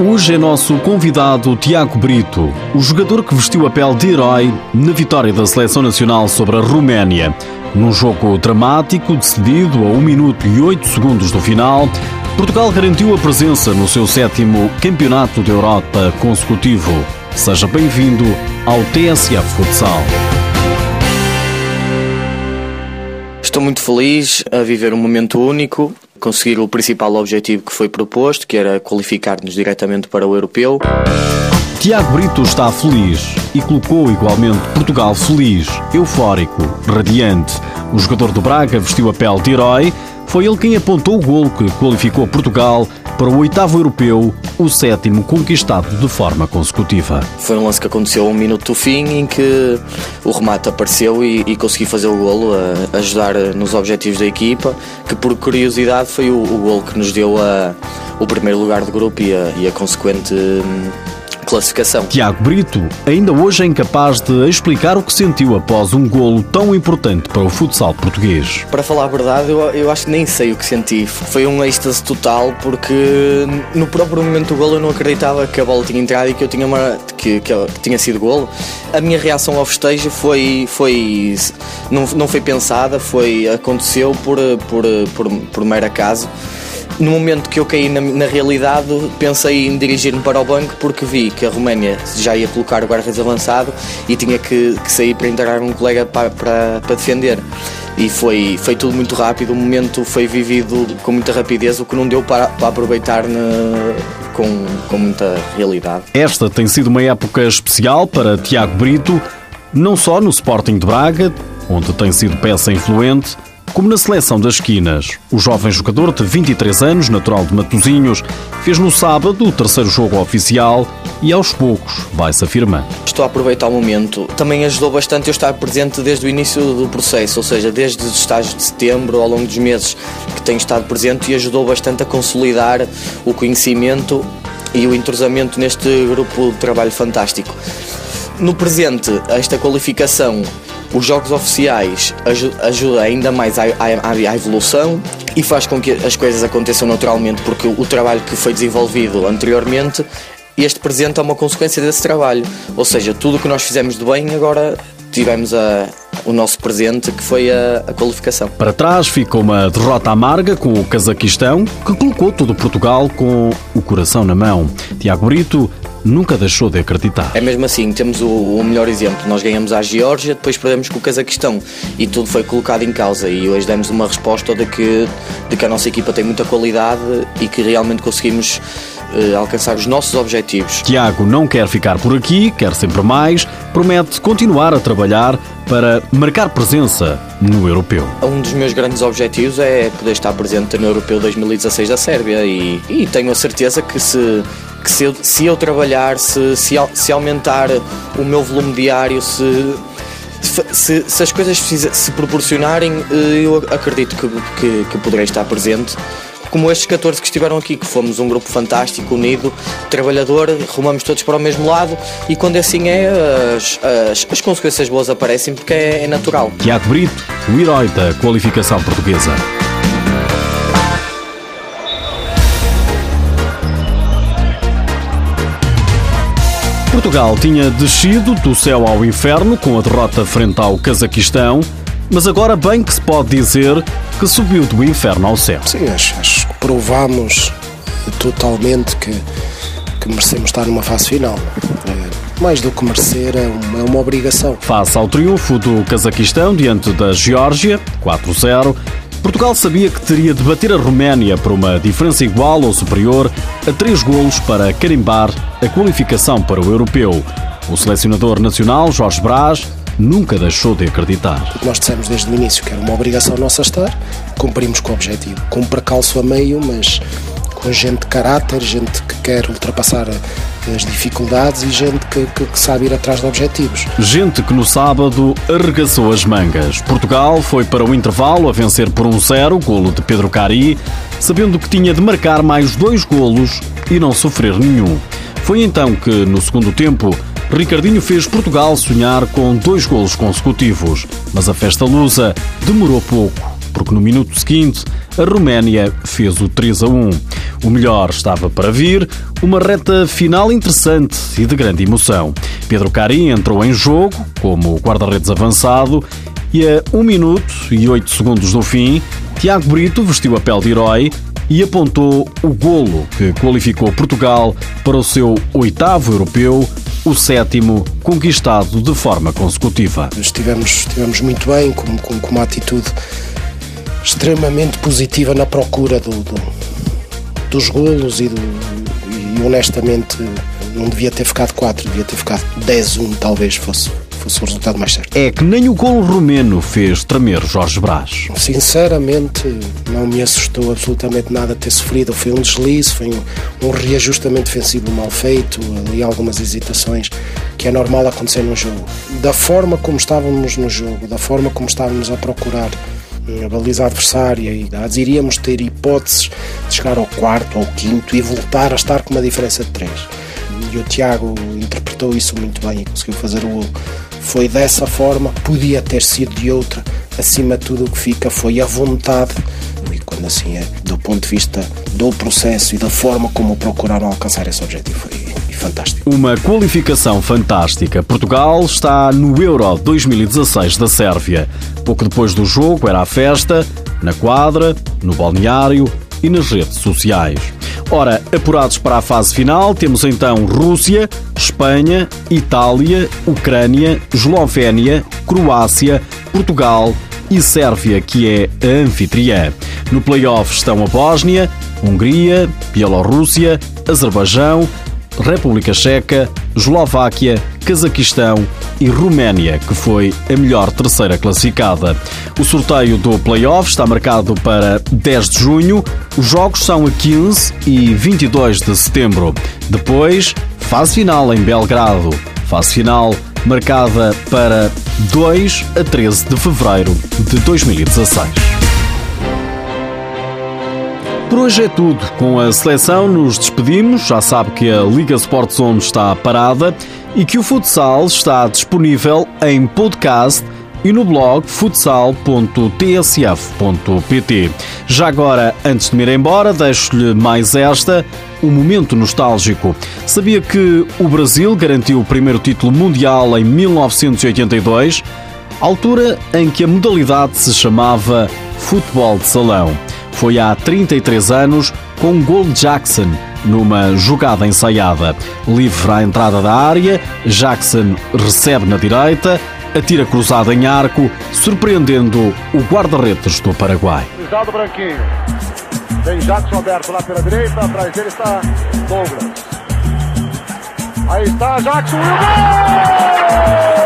Hoje é nosso convidado Tiago Brito, o jogador que vestiu a pele de herói na vitória da Seleção Nacional sobre a Roménia. Num jogo dramático, decidido a 1 minuto e 8 segundos do final, Portugal garantiu a presença no seu sétimo Campeonato da Europa consecutivo. Seja bem-vindo ao TSF Futsal. Estou muito feliz a viver um momento único conseguir o principal objetivo que foi proposto, que era qualificar-nos diretamente para o europeu. Tiago Brito está feliz e colocou igualmente Portugal feliz, eufórico, radiante. O jogador do Braga vestiu a pele de herói. Foi ele quem apontou o gol que qualificou Portugal para o oitavo europeu, o sétimo conquistado de forma consecutiva. Foi um lance que aconteceu um minuto do fim, em que o remate apareceu e, e consegui fazer o golo, a, ajudar nos objetivos da equipa, que por curiosidade foi o, o golo que nos deu a, o primeiro lugar do grupo e a, e a consequente hum, classificação. Tiago Brito ainda hoje é incapaz de explicar o que sentiu após um golo tão importante para o futsal português. Para falar a verdade, eu, eu acho que nem sei o que senti. Foi um êxtase total porque no próprio momento do golo eu não acreditava que a bola tinha entrado e que eu tinha uma, que, que, que tinha sido golo. A minha reação ao festejo foi foi não, não foi pensada, foi aconteceu por por por, por mero acaso no momento que eu caí na, na realidade, pensei em dirigir-me para o banco porque vi que a Roménia já ia colocar o guarda-redes avançado e tinha que, que, sair para entrar um colega para, para, para defender e foi, foi tudo muito rápido, o momento foi vivido com muita rapidez, o que não deu para, para aproveitar na, com, com muita realidade. Esta tem sido uma época especial para Tiago Brito, não só no Sporting de Braga, onde tem sido peça influente, como na seleção das esquinas, o jovem jogador de 23 anos, natural de Matosinhos, fez no sábado o terceiro jogo oficial e aos poucos vai-se afirmando. Estou a aproveitar o momento. Também ajudou bastante eu estar presente desde o início do processo, ou seja, desde os estágios de setembro, ao longo dos meses que tenho estado presente e ajudou bastante a consolidar o conhecimento e o entrosamento neste grupo de trabalho fantástico. No presente, esta qualificação os jogos oficiais ajudam ainda mais à, à, à, evolução e faz com que as coisas aconteçam naturalmente, porque o trabalho que foi desenvolvido anteriormente, este presente é uma consequência desse trabalho. Ou seja, tudo o que nós fizemos de bem, agora tivemos a, o nosso presente, que foi a, a, qualificação. Para trás ficou uma derrota amarga com o Cazaquistão, que colocou todo Portugal com o coração na mão. Tiago Brito nunca deixou de acreditar. É mesmo assim, temos o, o, melhor exemplo. Nós ganhamos a Geórgia, depois perdemos com o Cazaquistão e tudo foi colocado em causa. E hoje demos uma resposta de que, de que a nossa equipa tem muita qualidade e que realmente conseguimos eh, alcançar os nossos objetivos. Tiago não quer ficar por aqui, quer sempre mais, promete continuar a trabalhar para marcar presença no Europeu. Um dos meus grandes objetivos é poder estar presente no Europeu 2016 da Sérvia e, e tenho a certeza que se que se eu, se eu trabalhar, se, se, se, aumentar o meu volume diário, se, se, se as coisas se proporcionarem, eh, eu acredito que, que, que poderei estar presente como estes 14 que estiveram aqui, que fomos um grupo fantástico, unido, trabalhador, rumamos todos para o mesmo lado e quando assim é, as, as, as consequências boas aparecem porque é, é natural. Tiago Brito, o herói da qualificação portuguesa. Portugal tinha descido do céu ao inferno com a derrota frente ao Cazaquistão, mas agora bem que se pode dizer que subiu do inferno ao céu. Sim, acho, acho que provamos totalmente que, que merecemos estar numa fase final. É, mais do que merecer, é uma, é uma obrigação. Face ao triunfo do Cazaquistão diante da Geórgia, 4-0, Portugal sabia que teria de bater a Roménia por uma diferença igual ou superior a três golos para carimbar a qualificação para o europeu. O selecionador nacional, Jorge Brás, nunca deixou de acreditar. Nós dissemos desde o início que era uma obrigação nossa estar, cumprimos com o objetivo. Com um percalço a meio, mas com gente de caráter, gente que quer ultrapassar as dificuldades e gente que, que, que, sabe ir atrás de objetivos. Gente que no sábado arregaçou as mangas. Portugal foi para o intervalo a vencer por um zero, golo de Pedro Cari, sabendo que tinha de marcar mais dois golos e não sofrer nenhum. Foi então que, no segundo tempo, Ricardinho fez Portugal sonhar com dois golos consecutivos, mas a festa lusa demorou pouco, porque no minuto seguinte a Roménia fez o 3 a 1. O melhor estava para vir, uma reta final interessante e de grande emoção. Pedro Carim entrou em jogo como guarda-redes avançado e a 1 minuto e 8 segundos do fim, Tiago Brito vestiu a pele de herói e apontou o golo que qualificou Portugal para o seu oitavo europeu, o sétimo conquistado de forma consecutiva. Estivemos, estivemos muito bem, com, com, com uma atitude extremamente positiva na procura do, do, dos golos e, e honestamente não devia ter ficado 4, devia ter ficado 10-1 talvez fosse fosse o resultado mais certo. É que nem o gol romeno fez tremer Jorge Brás. Sinceramente, não me assustou absolutamente nada ter sofrido. Foi um deslize, foi um, um reajustamento defensivo mal feito, ali algumas hesitações que é normal acontecer no jogo. Da forma como estávamos no jogo, da forma como estávamos a procurar a baliza adversária e iríamos ter hipóteses de chegar ao quarto ou quinto e voltar a estar com uma diferença de três. E o Tiago interpretou isso muito bem e conseguiu fazer o gol foi dessa forma, podia ter sido de outra. Acima de tudo, o que fica foi a vontade. E quando assim é, do ponto de vista do processo e da forma como procuraram alcançar esse objetivo, foi fantástico. Uma qualificação fantástica. Portugal está no Euro 2016 da Sérvia. Pouco depois do jogo era a festa, na quadra, no balneário e nas redes sociais. Ora, apurados para a fase final, temos então Rússia, Espanha, Itália, Ucrânia, Eslovénia, Croácia, Portugal e Sérvia, que é a anfitriã. No play-off estão a Bósnia, Hungria, Bielorrússia, Azerbaijão, República Checa, Eslováquia, Cazaquistão e Roménia, que foi a melhor terceira classificada. O sorteio do play-off está marcado para 10 de junho. Os jogos são a 15 e 22 de setembro. Depois, fase final em Belgrado. Fase final marcada para 2 a 13 de fevereiro de 2016. Por hoje é tudo. Com a seleção nos despedimos. Já sabe que a Liga Sport Zone está parada e que o futsal está disponível em podcast e no blog futsal.tsf.pt. Já agora, antes de me ir embora, deixo-lhe mais esta, um momento nostálgico. Sabia que o Brasil garantiu o primeiro título mundial em 1982, altura em que a modalidade se chamava futebol de salão. Foi há 33 anos com gol de Jackson numa jogada ensaiada. Livre à entrada da área, Jackson recebe na direita, atira cruzado em arco, surpreendendo o guarda-redes do Paraguai. Cruzado Branquinho. Tem Jackson aberto lá pela direita, atrás dele está Douglas. Aí está Jackson e o gol!